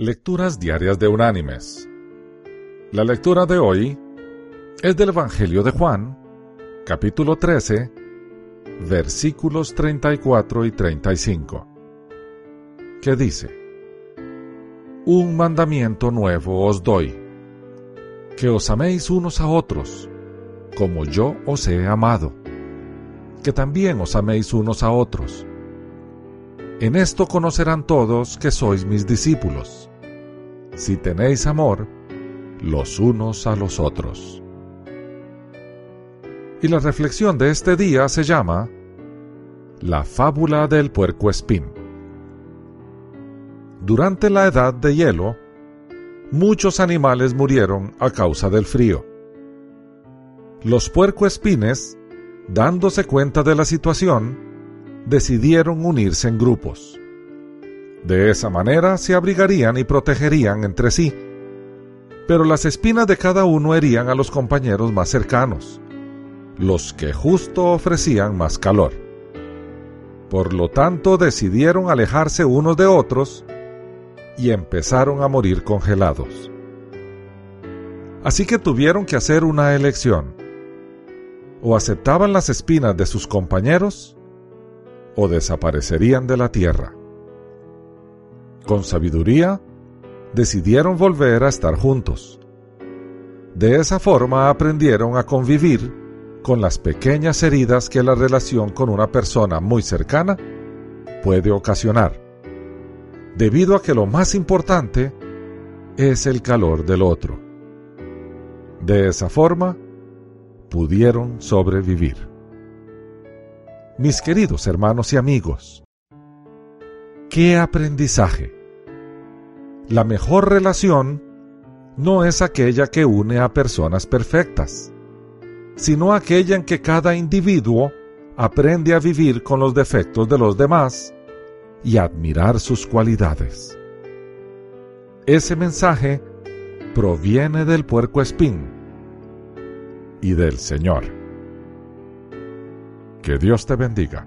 Lecturas Diarias de Unánimes. La lectura de hoy es del Evangelio de Juan, capítulo 13, versículos 34 y 35, que dice, Un mandamiento nuevo os doy, que os améis unos a otros, como yo os he amado, que también os améis unos a otros. En esto conocerán todos que sois mis discípulos, si tenéis amor los unos a los otros. Y la reflexión de este día se llama La fábula del puerco espín. Durante la edad de hielo, muchos animales murieron a causa del frío. Los puercoespines, dándose cuenta de la situación, decidieron unirse en grupos. De esa manera se abrigarían y protegerían entre sí. Pero las espinas de cada uno herían a los compañeros más cercanos, los que justo ofrecían más calor. Por lo tanto decidieron alejarse unos de otros y empezaron a morir congelados. Así que tuvieron que hacer una elección. O aceptaban las espinas de sus compañeros o desaparecerían de la tierra. Con sabiduría, decidieron volver a estar juntos. De esa forma aprendieron a convivir con las pequeñas heridas que la relación con una persona muy cercana puede ocasionar, debido a que lo más importante es el calor del otro. De esa forma, pudieron sobrevivir mis queridos hermanos y amigos. ¿Qué aprendizaje? La mejor relación no es aquella que une a personas perfectas, sino aquella en que cada individuo aprende a vivir con los defectos de los demás y admirar sus cualidades. Ese mensaje proviene del puerco espín y del Señor. Que Dios te bendiga.